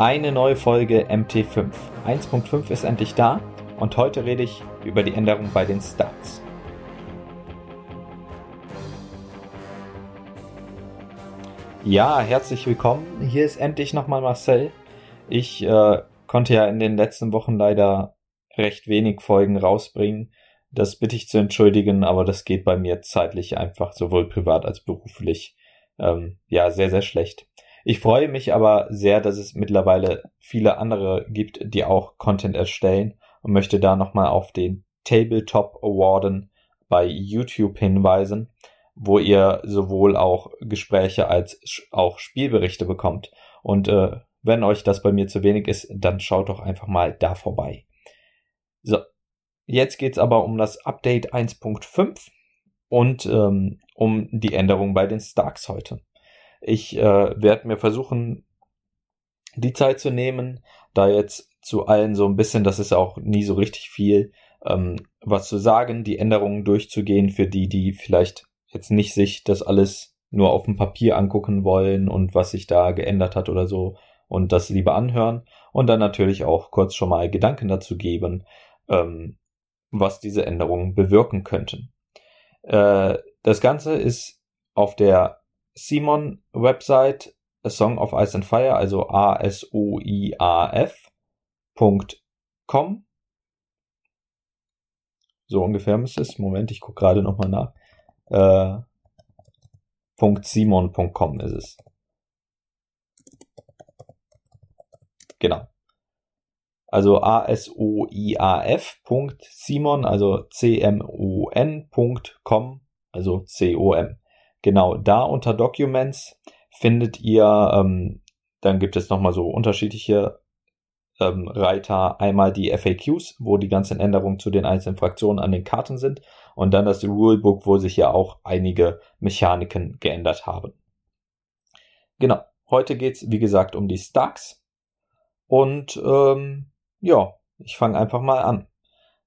Eine neue Folge MT5. 1.5 ist endlich da und heute rede ich über die Änderung bei den Stats. Ja, herzlich willkommen. Hier ist endlich nochmal Marcel. Ich äh, konnte ja in den letzten Wochen leider recht wenig Folgen rausbringen. Das bitte ich zu entschuldigen, aber das geht bei mir zeitlich einfach sowohl privat als beruflich ähm, ja sehr, sehr schlecht. Ich freue mich aber sehr, dass es mittlerweile viele andere gibt, die auch Content erstellen und möchte da nochmal auf den Tabletop Awarden bei YouTube hinweisen, wo ihr sowohl auch Gespräche als auch Spielberichte bekommt. Und äh, wenn euch das bei mir zu wenig ist, dann schaut doch einfach mal da vorbei. So, jetzt geht's aber um das Update 1.5 und ähm, um die Änderung bei den Starks heute. Ich äh, werde mir versuchen, die Zeit zu nehmen, da jetzt zu allen so ein bisschen, das ist auch nie so richtig viel, ähm, was zu sagen, die Änderungen durchzugehen für die, die vielleicht jetzt nicht sich das alles nur auf dem Papier angucken wollen und was sich da geändert hat oder so und das lieber anhören und dann natürlich auch kurz schon mal Gedanken dazu geben, ähm, was diese Änderungen bewirken könnten. Äh, das Ganze ist auf der Simon Website A Song of Ice and Fire, also A-S-O-I-A-F.com. So ungefähr müsste es. Moment, ich gucke gerade nochmal nach. Äh, .simon.com ist es. Genau. Also A-S-O-I-A-F.simon, also C-M-O-N.com, also C-O-M. Genau, da unter Documents findet ihr, ähm, dann gibt es nochmal so unterschiedliche ähm, Reiter. Einmal die FAQs, wo die ganzen Änderungen zu den einzelnen Fraktionen an den Karten sind. Und dann das Rulebook, wo sich ja auch einige Mechaniken geändert haben. Genau, heute geht's wie gesagt, um die Stacks. Und ähm, ja, ich fange einfach mal an.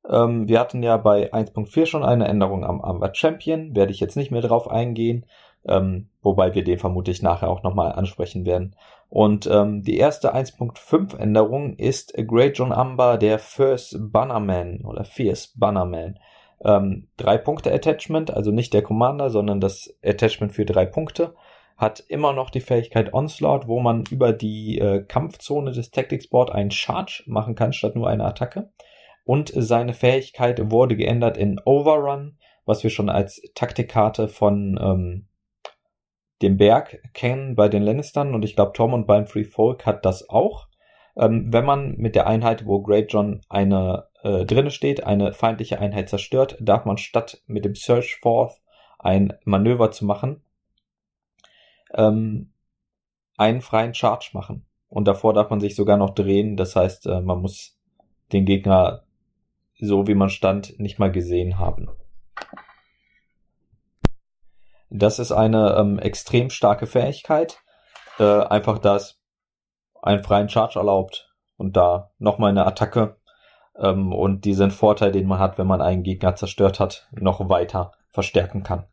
Ähm, wir hatten ja bei 1.4 schon eine Änderung am Armbar Champion, werde ich jetzt nicht mehr drauf eingehen, ähm, wobei wir den vermutlich nachher auch nochmal ansprechen werden. Und ähm, die erste 1.5 Änderung ist Great John Amber, der First Bannerman oder Fierce Bannerman. Ähm, drei Punkte Attachment, also nicht der Commander, sondern das Attachment für drei Punkte hat immer noch die Fähigkeit Onslaught, wo man über die äh, Kampfzone des Tactics Board einen Charge machen kann, statt nur eine Attacke und seine Fähigkeit wurde geändert in Overrun, was wir schon als Taktikkarte von ähm, dem Berg kennen bei den Lannistern und ich glaube Tom und beim Free Folk hat das auch. Ähm, wenn man mit der Einheit, wo Great John eine äh, drinne steht, eine feindliche Einheit zerstört, darf man statt mit dem Search Forth ein Manöver zu machen, ähm, einen freien Charge machen. Und davor darf man sich sogar noch drehen. Das heißt, äh, man muss den Gegner so wie man stand, nicht mal gesehen haben. Das ist eine ähm, extrem starke Fähigkeit. Äh, einfach, dass einen freien Charge erlaubt und da nochmal eine Attacke ähm, und diesen Vorteil, den man hat, wenn man einen Gegner zerstört hat, noch weiter verstärken kann.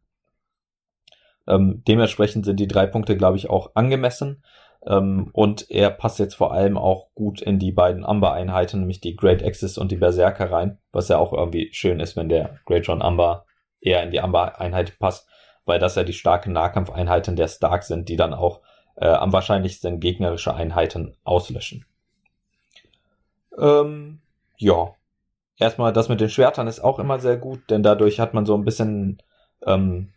Ähm, dementsprechend sind die drei Punkte, glaube ich, auch angemessen. Ähm, und er passt jetzt vor allem auch gut in die beiden Amber-Einheiten, nämlich die Great Axis und die Berserker rein, was ja auch irgendwie schön ist, wenn der Great John Amber eher in die Amber-Einheit passt, weil das ja die starken Nahkampfeinheiten der Stark sind, die dann auch äh, am wahrscheinlichsten gegnerische Einheiten auslöschen. Ähm, ja. Erstmal das mit den Schwertern ist auch immer sehr gut, denn dadurch hat man so ein bisschen ähm,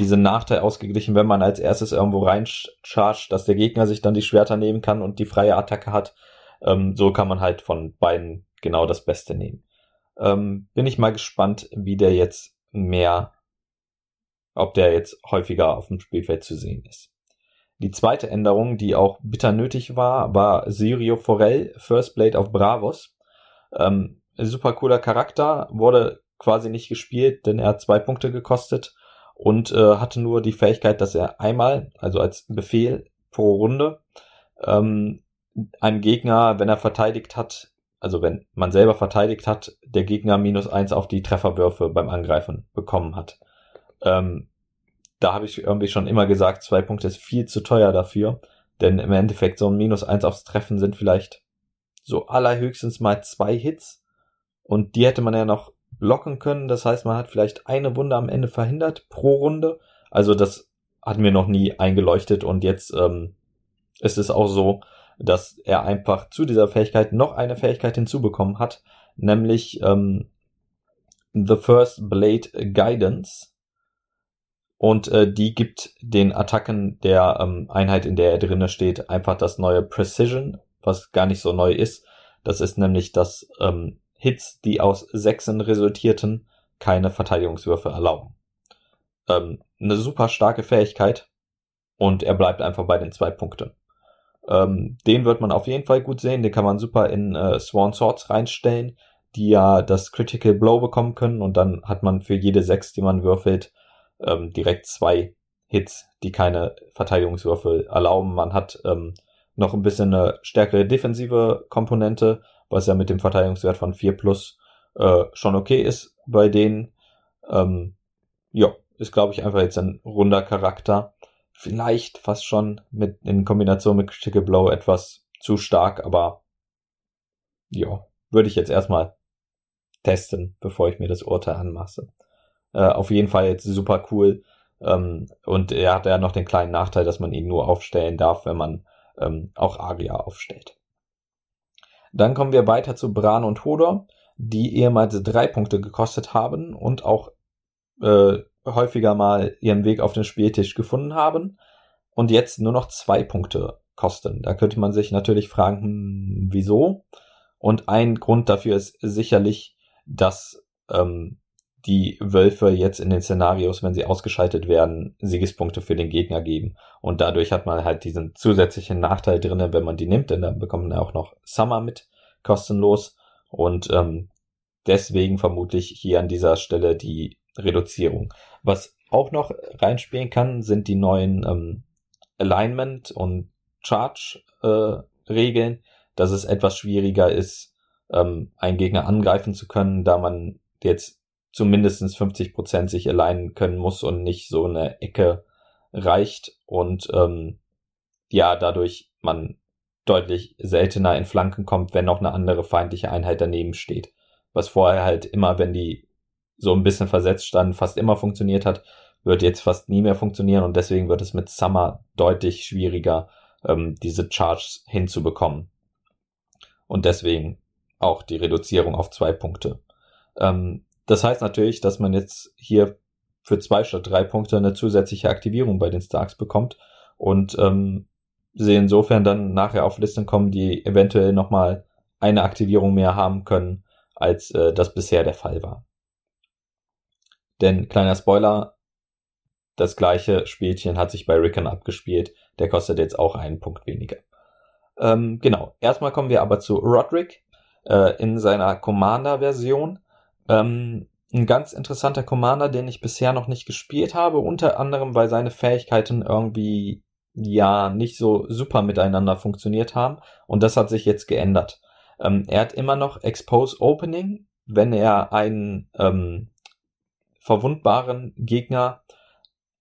diesen Nachteil ausgeglichen, wenn man als erstes irgendwo reinchargt, dass der Gegner sich dann die Schwerter nehmen kann und die freie Attacke hat. Ähm, so kann man halt von beiden genau das Beste nehmen. Ähm, bin ich mal gespannt, wie der jetzt mehr, ob der jetzt häufiger auf dem Spielfeld zu sehen ist. Die zweite Änderung, die auch bitter nötig war, war Sirio Forel, First Blade of Bravos. Ähm, super cooler Charakter, wurde quasi nicht gespielt, denn er hat zwei Punkte gekostet und äh, hatte nur die Fähigkeit, dass er einmal, also als Befehl pro Runde, ähm, einem Gegner, wenn er verteidigt hat, also wenn man selber verteidigt hat, der Gegner minus eins auf die Trefferwürfe beim Angreifen bekommen hat. Ähm, da habe ich irgendwie schon immer gesagt, zwei Punkte ist viel zu teuer dafür. Denn im Endeffekt so ein Minus eins aufs Treffen sind vielleicht so allerhöchstens mal zwei Hits. Und die hätte man ja noch blocken können. Das heißt, man hat vielleicht eine Wunde am Ende verhindert pro Runde. Also das hat mir noch nie eingeleuchtet und jetzt ähm, ist es auch so, dass er einfach zu dieser Fähigkeit noch eine Fähigkeit hinzubekommen hat, nämlich ähm, The First Blade Guidance. Und äh, die gibt den Attacken der ähm, Einheit, in der er drinne steht, einfach das neue Precision, was gar nicht so neu ist. Das ist nämlich, dass ähm, Hits, die aus Sechsen resultierten, keine Verteidigungswürfe erlauben. Ähm, eine super starke Fähigkeit und er bleibt einfach bei den zwei Punkten. Ähm, den wird man auf jeden Fall gut sehen, den kann man super in äh, Sworn Swords reinstellen, die ja das Critical Blow bekommen können und dann hat man für jede sechs, die man würfelt, ähm, direkt zwei Hits, die keine Verteidigungswürfel erlauben. Man hat ähm, noch ein bisschen eine stärkere defensive Komponente, was ja mit dem Verteidigungswert von 4 plus äh, schon okay ist bei denen. Ähm, ja, ist glaube ich einfach jetzt ein runder Charakter. Vielleicht fast schon mit in Kombination mit Critical Blow etwas zu stark, aber ja, würde ich jetzt erstmal testen, bevor ich mir das Urteil anmaße. Äh, auf jeden Fall jetzt super cool. Ähm, und er hat ja noch den kleinen Nachteil, dass man ihn nur aufstellen darf, wenn man ähm, auch Aria aufstellt. Dann kommen wir weiter zu Bran und Hodor, die ehemals drei Punkte gekostet haben und auch äh, häufiger mal ihren Weg auf den Spieltisch gefunden haben und jetzt nur noch zwei Punkte kosten. Da könnte man sich natürlich fragen, hm, wieso? Und ein Grund dafür ist sicherlich, dass ähm, die Wölfe jetzt in den Szenarios, wenn sie ausgeschaltet werden, Siegespunkte für den Gegner geben. Und dadurch hat man halt diesen zusätzlichen Nachteil drinnen, wenn man die nimmt, denn dann bekommt man auch noch Summer mit kostenlos. Und ähm, deswegen vermutlich hier an dieser Stelle die Reduzierung. Was auch noch reinspielen kann, sind die neuen ähm, Alignment und Charge äh, dass es etwas schwieriger ist, ähm, einen Gegner angreifen zu können, da man jetzt zu mindestens 50 Prozent sich alignen können muss und nicht so eine Ecke reicht und ähm, ja, dadurch man deutlich seltener in Flanken kommt, wenn noch eine andere feindliche Einheit daneben steht. Was vorher halt immer, wenn die so ein bisschen versetzt standen, fast immer funktioniert hat, wird jetzt fast nie mehr funktionieren und deswegen wird es mit Summer deutlich schwieriger, ähm, diese Charge hinzubekommen. Und deswegen auch die Reduzierung auf zwei Punkte. Ähm, das heißt natürlich, dass man jetzt hier für zwei statt drei Punkte eine zusätzliche Aktivierung bei den Starks bekommt und ähm, sie insofern dann nachher auf Listen kommen, die eventuell nochmal eine Aktivierung mehr haben können, als äh, das bisher der Fall war. Denn kleiner Spoiler, das gleiche Spielchen hat sich bei Rickon abgespielt, der kostet jetzt auch einen Punkt weniger. Ähm, genau, erstmal kommen wir aber zu Roderick äh, in seiner Commander-Version. Ähm, ein ganz interessanter Commander, den ich bisher noch nicht gespielt habe, unter anderem, weil seine Fähigkeiten irgendwie ja nicht so super miteinander funktioniert haben und das hat sich jetzt geändert. Ähm, er hat immer noch Expose Opening, wenn er einen ähm, verwundbaren Gegner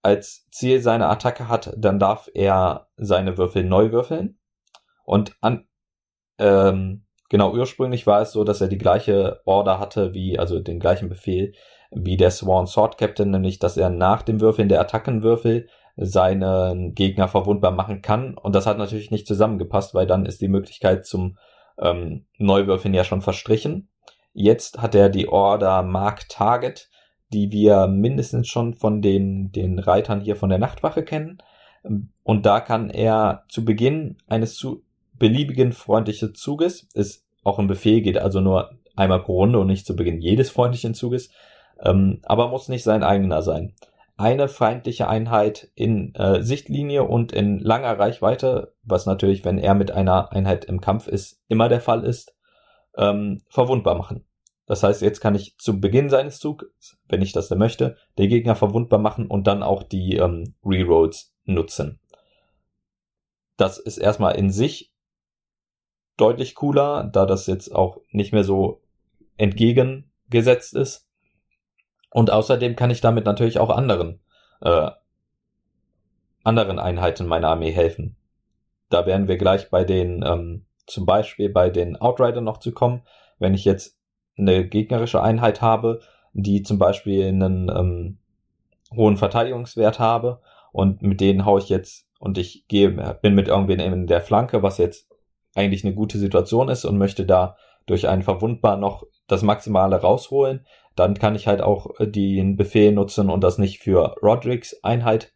als Ziel seiner Attacke hat, dann darf er seine Würfel neu würfeln und an ähm, Genau, ursprünglich war es so, dass er die gleiche Order hatte wie, also den gleichen Befehl wie der Sworn Sword Captain, nämlich, dass er nach dem Würfeln der Attackenwürfel seinen Gegner verwundbar machen kann. Und das hat natürlich nicht zusammengepasst, weil dann ist die Möglichkeit zum ähm, Neuwürfeln ja schon verstrichen. Jetzt hat er die Order Mark Target, die wir mindestens schon von den, den Reitern hier von der Nachtwache kennen. Und da kann er zu Beginn eines zu beliebigen freundlichen Zuges. Ist auch ein Befehl, geht also nur einmal pro Runde und nicht zu Beginn jedes freundlichen Zuges. Ähm, aber muss nicht sein eigener sein. Eine feindliche Einheit in äh, Sichtlinie und in langer Reichweite, was natürlich, wenn er mit einer Einheit im Kampf ist, immer der Fall ist, ähm, verwundbar machen. Das heißt, jetzt kann ich zu Beginn seines Zugs, wenn ich das denn möchte, den Gegner verwundbar machen und dann auch die ähm, Rerolls nutzen. Das ist erstmal in sich deutlich cooler, da das jetzt auch nicht mehr so entgegengesetzt ist. Und außerdem kann ich damit natürlich auch anderen, äh, anderen Einheiten meiner Armee helfen. da werden wir gleich bei den, ähm, zum Beispiel bei den Outrider noch zu kommen. Wenn ich jetzt eine gegnerische Einheit habe, die zum Beispiel einen ähm, hohen Verteidigungswert habe und mit denen haue ich jetzt und ich gehe, bin mit irgendwen in der Flanke, was jetzt eigentlich eine gute Situation ist und möchte da durch einen Verwundbar noch das Maximale rausholen, dann kann ich halt auch den Befehl nutzen und das nicht für Rodricks Einheit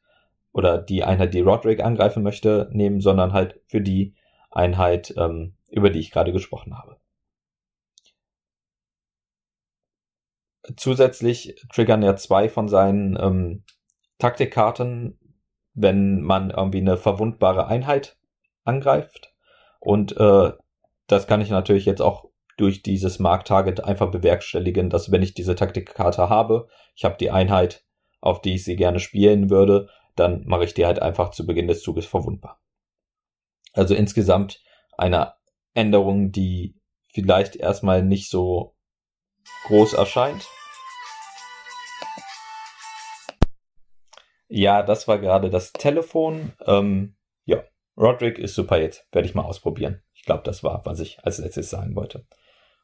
oder die Einheit, die Roderick angreifen möchte, nehmen, sondern halt für die Einheit, ähm, über die ich gerade gesprochen habe. Zusätzlich triggern ja zwei von seinen ähm, Taktikkarten, wenn man irgendwie eine verwundbare Einheit angreift. Und äh, das kann ich natürlich jetzt auch durch dieses Mark-Target einfach bewerkstelligen, dass wenn ich diese Taktikkarte habe, ich habe die Einheit, auf die ich sie gerne spielen würde, dann mache ich die halt einfach zu Beginn des Zuges verwundbar. Also insgesamt eine Änderung, die vielleicht erstmal nicht so groß erscheint. Ja, das war gerade das Telefon. Ähm, Roderick ist super jetzt. Werde ich mal ausprobieren. Ich glaube, das war, was ich als letztes sagen wollte.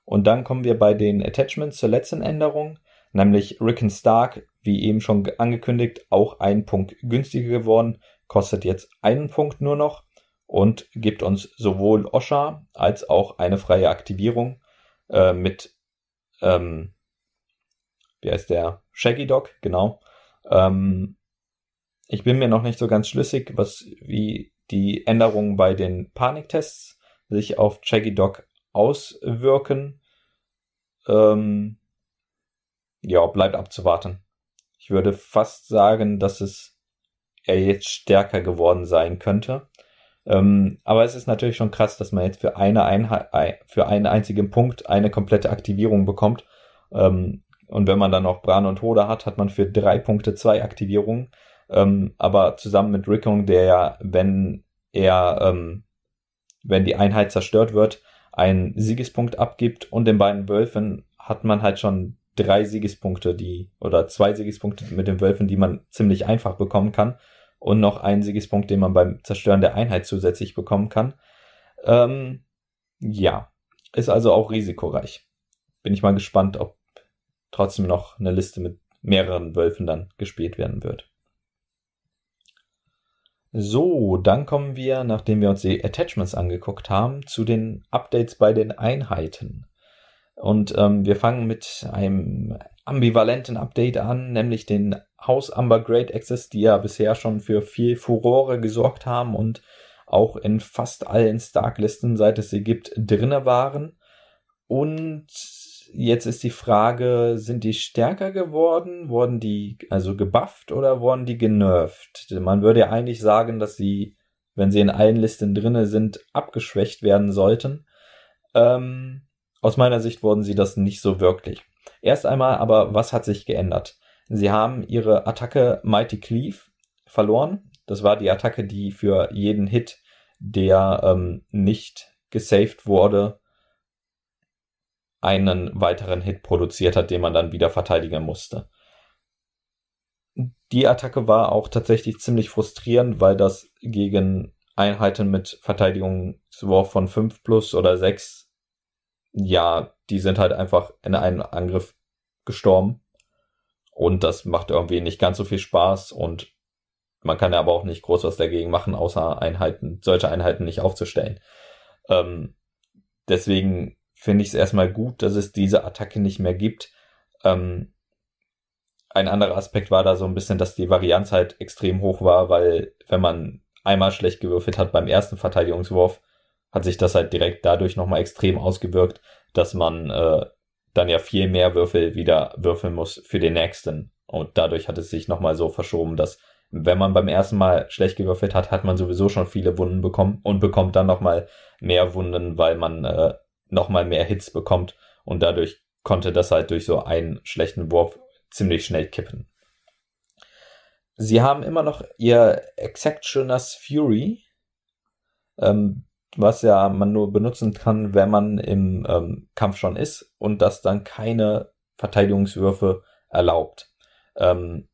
Und dann kommen wir bei den Attachments zur letzten Änderung, nämlich Rickon Stark, wie eben schon angekündigt, auch ein Punkt günstiger geworden, kostet jetzt einen Punkt nur noch und gibt uns sowohl Osha als auch eine freie Aktivierung äh, mit, ähm, wie heißt der? Shaggy Dog, genau. Ähm, ich bin mir noch nicht so ganz schlüssig, was wie die Änderungen bei den Paniktests sich auf Shaggy Dog auswirken. Ähm, ja, bleibt abzuwarten. Ich würde fast sagen, dass es er jetzt stärker geworden sein könnte. Ähm, aber es ist natürlich schon krass, dass man jetzt für eine für einen einzigen Punkt eine komplette Aktivierung bekommt. Ähm, und wenn man dann noch Bran und Hoda hat, hat man für drei Punkte zwei Aktivierungen. Ähm, aber zusammen mit Rickon, der ja, wenn er, ähm, wenn die Einheit zerstört wird, einen Siegespunkt abgibt und den beiden Wölfen hat man halt schon drei Siegespunkte, die, oder zwei Siegespunkte mit den Wölfen, die man ziemlich einfach bekommen kann. Und noch einen Siegespunkt, den man beim Zerstören der Einheit zusätzlich bekommen kann. Ähm, ja, ist also auch risikoreich. Bin ich mal gespannt, ob trotzdem noch eine Liste mit mehreren Wölfen dann gespielt werden wird. So, dann kommen wir, nachdem wir uns die Attachments angeguckt haben, zu den Updates bei den Einheiten. Und ähm, wir fangen mit einem ambivalenten Update an, nämlich den House Amber Great Access, die ja bisher schon für viel Furore gesorgt haben und auch in fast allen Stark-Listen, seit es sie gibt, drinne waren. Und jetzt ist die Frage, sind die stärker geworden? Wurden die also gebufft oder wurden die genervt? Man würde ja eigentlich sagen, dass sie, wenn sie in allen Listen drinne sind, abgeschwächt werden sollten. Ähm, aus meiner Sicht wurden sie das nicht so wirklich. Erst einmal aber, was hat sich geändert? Sie haben ihre Attacke Mighty Cleave verloren. Das war die Attacke, die für jeden Hit, der ähm, nicht gesaved wurde, einen weiteren Hit produziert hat, den man dann wieder verteidigen musste. Die Attacke war auch tatsächlich ziemlich frustrierend, weil das gegen Einheiten mit Verteidigungswurf von 5 plus oder 6, ja, die sind halt einfach in einen Angriff gestorben. Und das macht irgendwie nicht ganz so viel Spaß und man kann ja aber auch nicht groß was dagegen machen, außer Einheiten, solche Einheiten nicht aufzustellen. Ähm, deswegen finde ich es erstmal gut, dass es diese Attacke nicht mehr gibt. Ähm, ein anderer Aspekt war da so ein bisschen, dass die Varianz halt extrem hoch war, weil wenn man einmal schlecht gewürfelt hat beim ersten Verteidigungswurf, hat sich das halt direkt dadurch nochmal extrem ausgewirkt, dass man äh, dann ja viel mehr Würfel wieder würfeln muss für den nächsten. Und dadurch hat es sich nochmal so verschoben, dass wenn man beim ersten Mal schlecht gewürfelt hat, hat man sowieso schon viele Wunden bekommen und bekommt dann nochmal mehr Wunden, weil man äh, nochmal mehr Hits bekommt und dadurch konnte das halt durch so einen schlechten Wurf ziemlich schnell kippen. Sie haben immer noch ihr Exactioner's Fury, ähm, was ja man nur benutzen kann, wenn man im ähm, Kampf schon ist und das dann keine Verteidigungswürfe erlaubt. Ähm,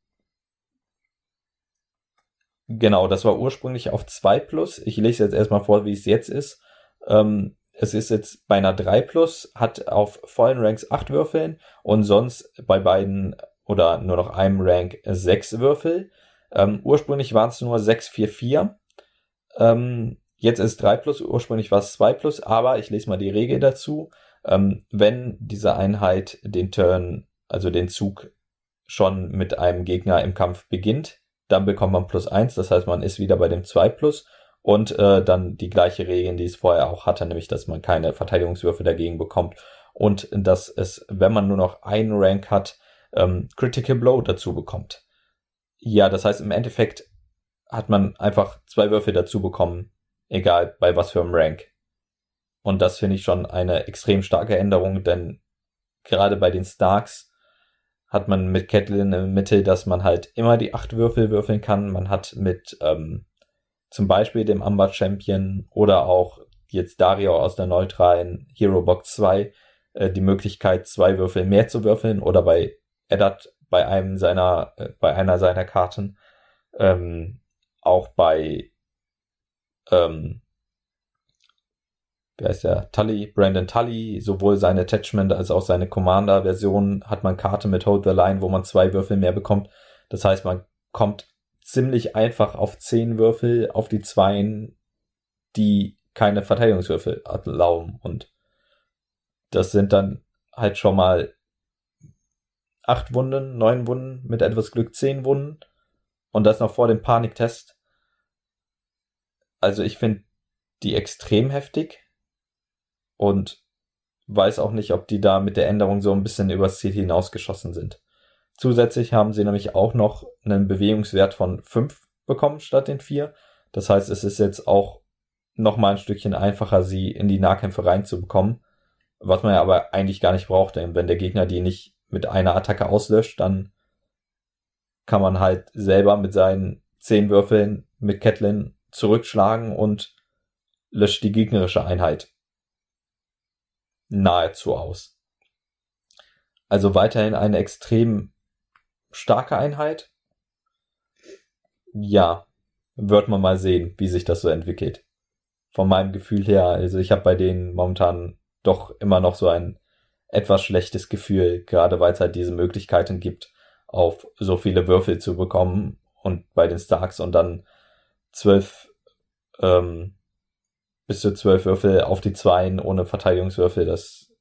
Genau, das war ursprünglich auf 2 Plus. Ich lese jetzt erstmal vor, wie es jetzt ist. Ähm, es ist jetzt bei einer 3 Plus, hat auf vollen Ranks 8 Würfeln und sonst bei beiden oder nur noch einem Rank 6 Würfel. Ähm, ursprünglich waren es nur 6, 4, 4. Ähm, jetzt ist 3 Plus, ursprünglich war es 2 Plus, aber ich lese mal die Regel dazu. Ähm, wenn diese Einheit den Turn, also den Zug schon mit einem Gegner im Kampf beginnt, dann bekommt man plus 1, das heißt man ist wieder bei dem 2 Plus und äh, dann die gleiche Regel, die es vorher auch hatte, nämlich dass man keine Verteidigungswürfe dagegen bekommt und dass es, wenn man nur noch einen Rank hat, ähm, Critical Blow dazu bekommt. Ja, das heißt im Endeffekt hat man einfach zwei Würfel dazu bekommen, egal bei was für einem Rank. Und das finde ich schon eine extrem starke Änderung, denn gerade bei den Starks hat man mit Catelyn im Mittel, dass man halt immer die acht Würfel würfeln kann. Man hat mit ähm, zum Beispiel dem Amber Champion oder auch jetzt Dario aus der neutralen Hero Box 2 äh, die Möglichkeit, zwei Würfel mehr zu würfeln oder bei Eddard bei einem seiner, äh, bei einer seiner Karten. Ähm, auch bei ähm, wie heißt der, Tully, Brandon Tully, sowohl sein Attachment als auch seine Commander-Version hat man Karte mit Hold the Line, wo man zwei Würfel mehr bekommt. Das heißt, man kommt ziemlich einfach auf zehn Würfel auf die Zweien, die keine Verteidigungswürfel erlauben. Und das sind dann halt schon mal acht Wunden, neun Wunden, mit etwas Glück zehn Wunden. Und das noch vor dem Paniktest. Also ich finde die extrem heftig und weiß auch nicht, ob die da mit der Änderung so ein bisschen übers Ziel hinausgeschossen sind. Zusätzlich haben sie nämlich auch noch einen Bewegungswert von 5 bekommen statt den 4. Das heißt, es ist jetzt auch noch mal ein Stückchen einfacher, sie in die Nahkämpfe reinzubekommen. Was man ja aber eigentlich gar nicht braucht, denn wenn der Gegner die nicht mit einer Attacke auslöscht, dann kann man halt selber mit seinen 10 Würfeln mit Catelyn zurückschlagen und löscht die gegnerische Einheit nahezu aus. Also weiterhin eine extrem starke Einheit. Ja, wird man mal sehen, wie sich das so entwickelt. Von meinem Gefühl her, also ich habe bei denen momentan doch immer noch so ein etwas schlechtes Gefühl, gerade weil es halt diese Möglichkeiten gibt, auf so viele Würfel zu bekommen und bei den Starks und dann zwölf ähm, bis zu zwölf Würfel auf die Zweien ohne Verteidigungswürfel, das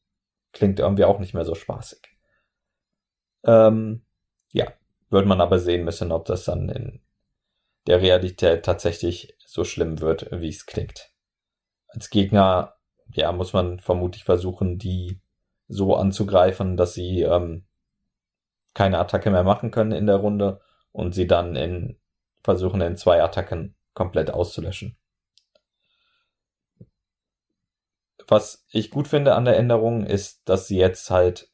klingt irgendwie auch nicht mehr so spaßig. Ähm, ja, wird man aber sehen müssen, ob das dann in der Realität tatsächlich so schlimm wird, wie es klingt. Als Gegner, ja, muss man vermutlich versuchen, die so anzugreifen, dass sie ähm, keine Attacke mehr machen können in der Runde und sie dann in versuchen in zwei Attacken komplett auszulöschen. was ich gut finde an der Änderung ist, dass sie jetzt halt,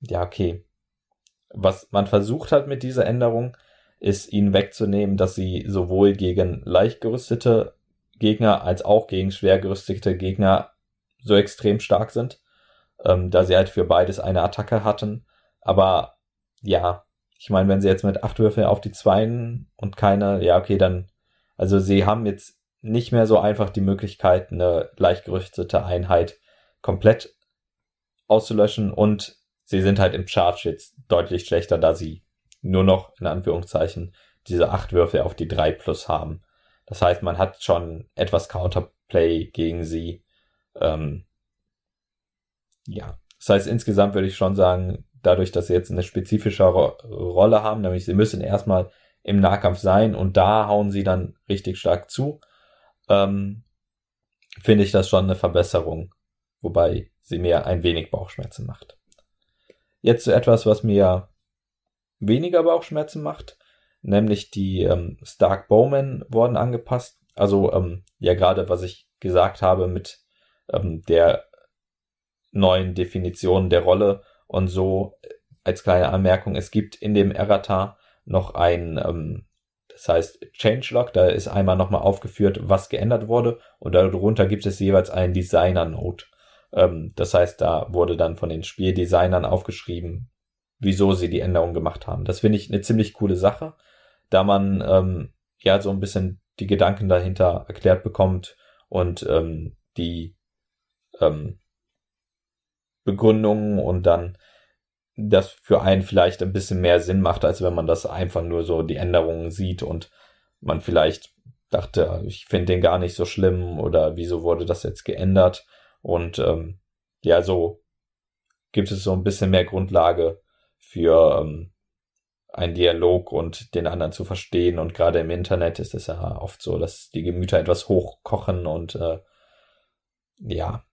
ja, okay, was man versucht hat mit dieser Änderung, ist ihnen wegzunehmen, dass sie sowohl gegen leicht gerüstete Gegner als auch gegen schwer gerüstete Gegner so extrem stark sind, ähm, da sie halt für beides eine Attacke hatten. Aber ja, ich meine, wenn sie jetzt mit acht Würfeln auf die Zweien und keine, ja, okay, dann, also sie haben jetzt nicht mehr so einfach die Möglichkeit, eine leicht gerüstete Einheit komplett auszulöschen und sie sind halt im Charge jetzt deutlich schlechter, da sie nur noch in Anführungszeichen diese acht Würfe auf die drei plus haben. Das heißt, man hat schon etwas Counterplay gegen sie. Ähm, ja, das heißt, insgesamt würde ich schon sagen, dadurch, dass sie jetzt eine spezifischere Rolle haben, nämlich sie müssen erstmal im Nahkampf sein und da hauen sie dann richtig stark zu ähm, finde ich das schon eine Verbesserung, wobei sie mir ein wenig Bauchschmerzen macht. Jetzt zu etwas, was mir weniger Bauchschmerzen macht, nämlich die ähm, Stark Bowman wurden angepasst. Also ähm, ja gerade was ich gesagt habe mit ähm, der neuen Definition der Rolle und so äh, als kleine Anmerkung, es gibt in dem Errata noch ein ähm, das heißt Changelog, da ist einmal nochmal aufgeführt, was geändert wurde und darunter gibt es jeweils einen Designer-Note. Ähm, das heißt, da wurde dann von den Spieldesignern aufgeschrieben, wieso sie die Änderung gemacht haben. Das finde ich eine ziemlich coole Sache, da man ähm, ja so ein bisschen die Gedanken dahinter erklärt bekommt und ähm, die ähm, Begründungen und dann das für einen vielleicht ein bisschen mehr Sinn macht, als wenn man das einfach nur so die Änderungen sieht und man vielleicht dachte, ich finde den gar nicht so schlimm oder wieso wurde das jetzt geändert und ähm, ja, so gibt es so ein bisschen mehr Grundlage für ähm, einen Dialog und den anderen zu verstehen. Und gerade im Internet ist es ja oft so, dass die Gemüter etwas hochkochen und äh, ja,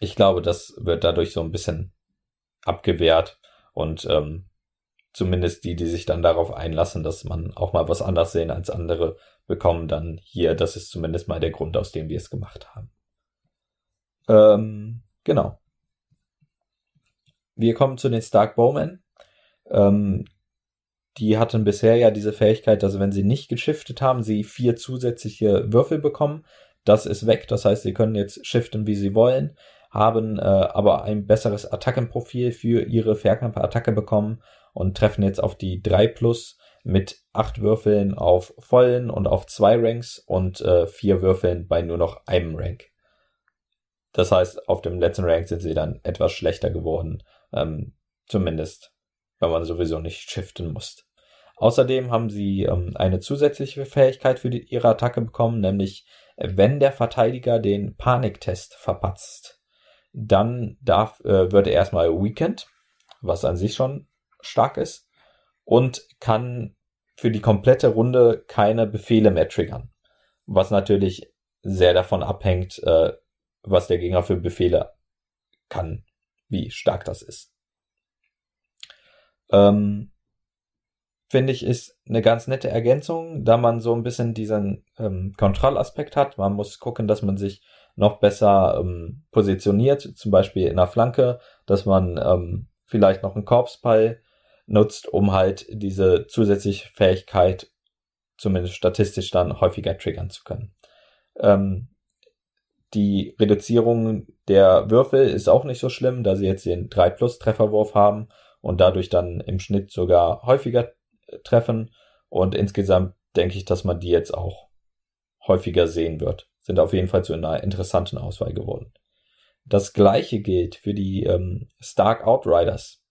ich glaube, das wird dadurch so ein bisschen abgewehrt und ähm, zumindest die, die sich dann darauf einlassen, dass man auch mal was anders sehen als andere, bekommen dann hier, das ist zumindest mal der Grund, aus dem wir es gemacht haben. Ähm, genau. Wir kommen zu den Stark Bowmen. Ähm, die hatten bisher ja diese Fähigkeit, dass wenn sie nicht geschiftet haben, sie vier zusätzliche Würfel bekommen. Das ist weg, das heißt, sie können jetzt shiften, wie sie wollen, haben äh, aber ein besseres Attackenprofil für ihre Fernkampfattacke bekommen und treffen jetzt auf die 3 plus mit acht Würfeln auf vollen und auf zwei Ranks und äh, vier Würfeln bei nur noch einem Rank. Das heißt, auf dem letzten Rank sind sie dann etwas schlechter geworden. Ähm, zumindest, wenn man sowieso nicht shiften muss. Außerdem haben sie ähm, eine zusätzliche Fähigkeit für die, ihre Attacke bekommen, nämlich wenn der Verteidiger den Paniktest verpatzt, dann darf, äh, wird er erstmal weakened, was an sich schon stark ist, und kann für die komplette Runde keine Befehle mehr triggern. Was natürlich sehr davon abhängt, äh, was der Gegner für Befehle kann, wie stark das ist. Ähm, finde ich, ist eine ganz nette Ergänzung, da man so ein bisschen diesen ähm, Kontrollaspekt hat. Man muss gucken, dass man sich noch besser ähm, positioniert, zum Beispiel in der Flanke, dass man ähm, vielleicht noch einen Korpsball nutzt, um halt diese zusätzliche Fähigkeit zumindest statistisch dann häufiger triggern zu können. Ähm, die Reduzierung der Würfel ist auch nicht so schlimm, da sie jetzt den 3 Plus Trefferwurf haben und dadurch dann im Schnitt sogar häufiger treffen. Und insgesamt denke ich, dass man die jetzt auch häufiger sehen wird. Sind auf jeden Fall zu einer interessanten Auswahl geworden. Das gleiche gilt für die ähm, Stark Outriders.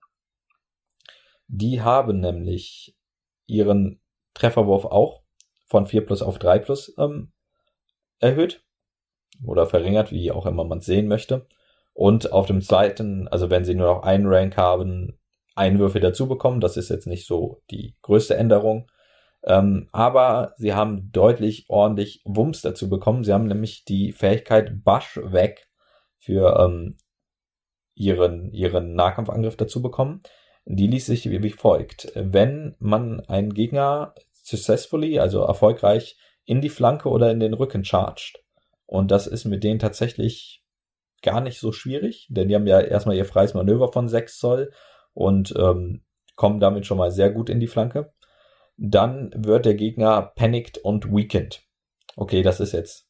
Die haben nämlich ihren Trefferwurf auch von 4 plus auf 3 plus ähm, erhöht oder verringert, wie auch immer man es sehen möchte. Und auf dem zweiten, also wenn sie nur noch einen Rank haben, Einwürfe dazu bekommen. Das ist jetzt nicht so die größte Änderung. Ähm, aber sie haben deutlich ordentlich Wumms dazu bekommen. Sie haben nämlich die Fähigkeit Bush weg für ähm, ihren, ihren Nahkampfangriff dazu bekommen. Die ließ sich wie folgt. Wenn man einen Gegner successfully, also erfolgreich, in die Flanke oder in den Rücken charged, und das ist mit denen tatsächlich gar nicht so schwierig, denn die haben ja erstmal ihr freies Manöver von 6 Zoll und ähm, kommen damit schon mal sehr gut in die Flanke. Dann wird der Gegner panicked und weakened. Okay, das ist jetzt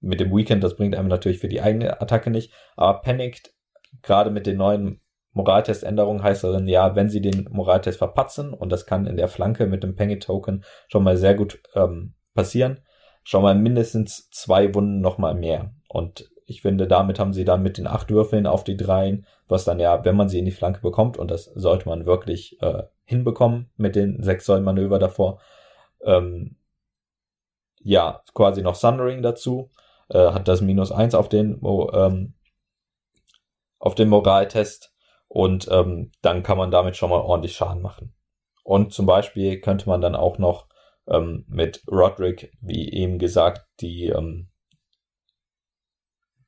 mit dem Weekend, das bringt einem natürlich für die eigene Attacke nicht, aber panicked, gerade mit den neuen Moraltest-Änderungen heißt dann, ja, wenn sie den Moraltest verpatzen, und das kann in der Flanke mit dem Penny-Token schon mal sehr gut ähm, passieren, schon mal mindestens zwei Wunden nochmal mehr. Und ich finde, damit haben sie dann mit den acht Würfeln auf die dreien, was dann ja, wenn man sie in die Flanke bekommt, und das sollte man wirklich äh, hinbekommen mit den sechs Säulen Manöver davor, ähm, ja, quasi noch Sundering dazu, äh, hat das minus eins auf den, ähm, auf den Moraltest und ähm, dann kann man damit schon mal ordentlich Schaden machen. Und zum Beispiel könnte man dann auch noch ähm, mit Roderick, wie eben gesagt, die ähm,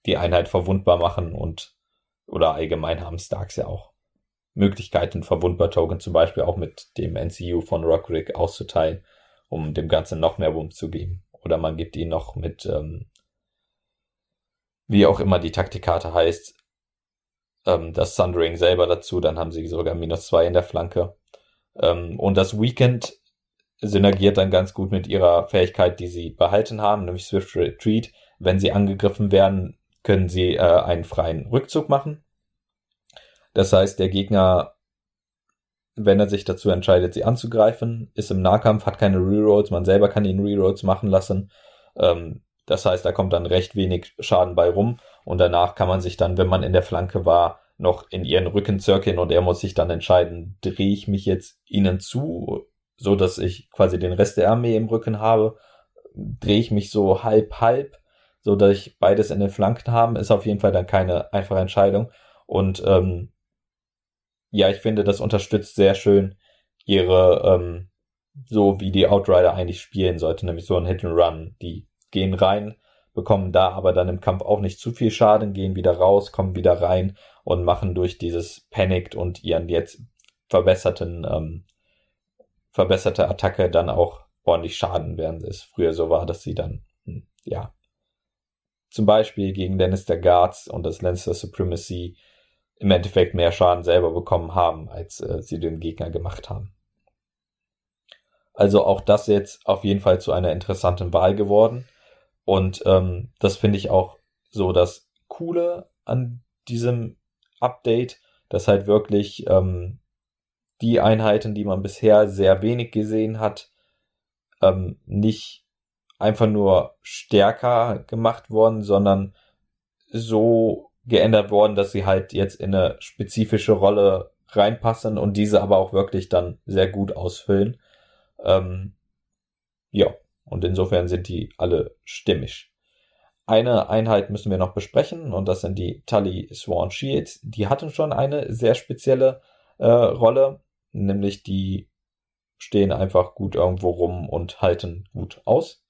die Einheit verwundbar machen und oder allgemein haben Starks ja auch Möglichkeiten, verwundbar Token zum Beispiel auch mit dem NCU von Rockrick auszuteilen, um dem Ganzen noch mehr Wumms zu geben. Oder man gibt ihn noch mit, ähm, wie auch immer die Taktikkarte heißt, ähm, das Sundering selber dazu, dann haben sie sogar minus zwei in der Flanke. Ähm, und das Weekend synergiert dann ganz gut mit ihrer Fähigkeit, die sie behalten haben, nämlich Swift Retreat. Wenn sie angegriffen werden, können sie äh, einen freien Rückzug machen. Das heißt, der Gegner wenn er sich dazu entscheidet, sie anzugreifen, ist im Nahkampf, hat keine Rerolls, man selber kann ihn Rerolls machen lassen. Ähm, das heißt, da kommt dann recht wenig Schaden bei rum und danach kann man sich dann, wenn man in der Flanke war, noch in ihren Rücken zirkeln und er muss sich dann entscheiden, drehe ich mich jetzt ihnen zu, so dass ich quasi den Rest der Armee im Rücken habe, drehe ich mich so halb halb, so dass ich beides in den Flanken haben, ist auf jeden Fall dann keine einfache Entscheidung und ähm, ja, ich finde, das unterstützt sehr schön ihre, ähm, so wie die Outrider eigentlich spielen sollte, nämlich so ein Hit and Run. Die gehen rein, bekommen da aber dann im Kampf auch nicht zu viel Schaden, gehen wieder raus, kommen wieder rein und machen durch dieses Panicked und ihren jetzt verbesserten, ähm, verbesserte Attacke dann auch ordentlich Schaden, während es früher so war, dass sie dann, hm, ja, zum Beispiel gegen Dennis der Guards und das Lancer Supremacy im Endeffekt mehr Schaden selber bekommen haben, als äh, sie dem Gegner gemacht haben. Also auch das jetzt auf jeden Fall zu einer interessanten Wahl geworden. Und ähm, das finde ich auch so das Coole an diesem Update, dass halt wirklich ähm, die Einheiten, die man bisher sehr wenig gesehen hat, ähm, nicht einfach nur stärker gemacht worden, sondern so geändert worden, dass sie halt jetzt in eine spezifische Rolle reinpassen und diese aber auch wirklich dann sehr gut ausfüllen. Ähm, ja, und insofern sind die alle stimmig. Eine Einheit müssen wir noch besprechen und das sind die Tully Sworn Shields. Die hatten schon eine sehr spezielle äh, Rolle, nämlich die stehen einfach gut irgendwo rum und halten gut aus.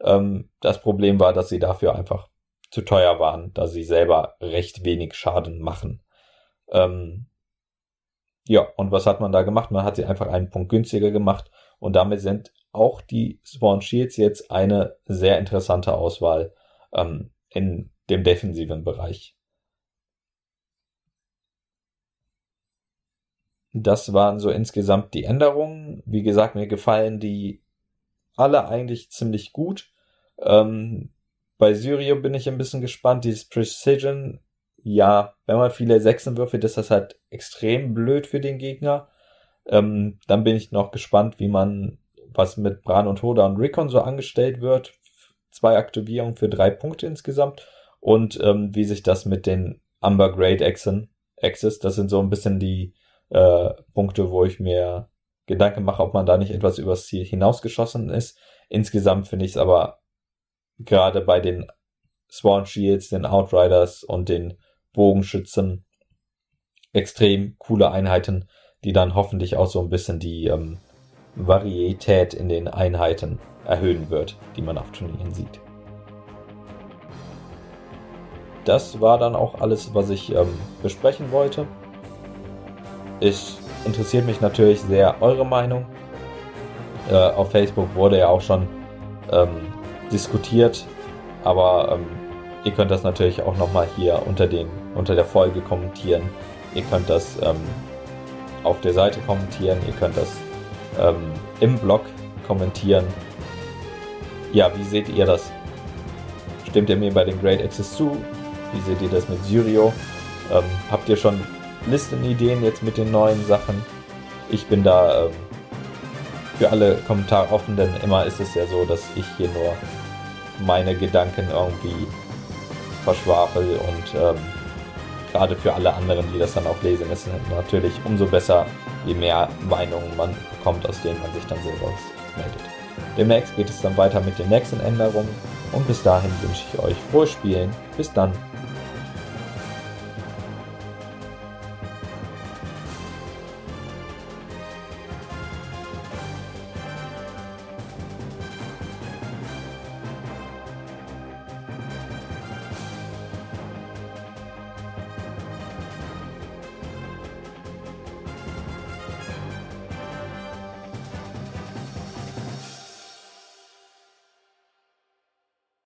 Ähm, das Problem war, dass sie dafür einfach zu teuer waren, da sie selber recht wenig Schaden machen. Ähm, ja, und was hat man da gemacht? Man hat sie einfach einen Punkt günstiger gemacht und damit sind auch die Spawn Shields jetzt eine sehr interessante Auswahl ähm, in dem defensiven Bereich. Das waren so insgesamt die Änderungen. Wie gesagt, mir gefallen die alle eigentlich ziemlich gut. Ähm, bei Syrio bin ich ein bisschen gespannt. Dieses Precision, ja, wenn man viele Sechsen würfelt, ist das halt extrem blöd für den Gegner. Ähm, dann bin ich noch gespannt, wie man, was mit Bran und Hoda und Recon so angestellt wird. Zwei Aktivierungen für drei Punkte insgesamt. Und ähm, wie sich das mit den Amber Grade Axen, Axis, das sind so ein bisschen die äh, Punkte, wo ich mir Gedanken mache, ob man da nicht etwas übers Ziel hinausgeschossen ist. Insgesamt finde ich es aber gerade bei den Swan Shields, den Outriders und den Bogenschützen extrem coole Einheiten, die dann hoffentlich auch so ein bisschen die ähm, Varietät in den Einheiten erhöhen wird, die man auf Turnieren sieht. Das war dann auch alles, was ich ähm, besprechen wollte. Es interessiert mich natürlich sehr eure Meinung. Äh, auf Facebook wurde ja auch schon ähm, diskutiert, aber ähm, ihr könnt das natürlich auch nochmal hier unter, den, unter der Folge kommentieren. Ihr könnt das ähm, auf der Seite kommentieren, ihr könnt das ähm, im Blog kommentieren. Ja, wie seht ihr das? Stimmt ihr mir bei den Great Access zu? Wie seht ihr das mit Syrio? Ähm, habt ihr schon Listenideen jetzt mit den neuen Sachen? Ich bin da ähm, für alle Kommentare offen, denn immer ist es ja so, dass ich hier nur meine Gedanken irgendwie verschwafel und ähm, gerade für alle anderen, die das dann auch lesen, ist es natürlich umso besser, je mehr Meinungen man bekommt, aus denen man sich dann selber meldet. Demnächst geht es dann weiter mit den nächsten Änderungen und bis dahin wünsche ich euch frohes Spielen. Bis dann.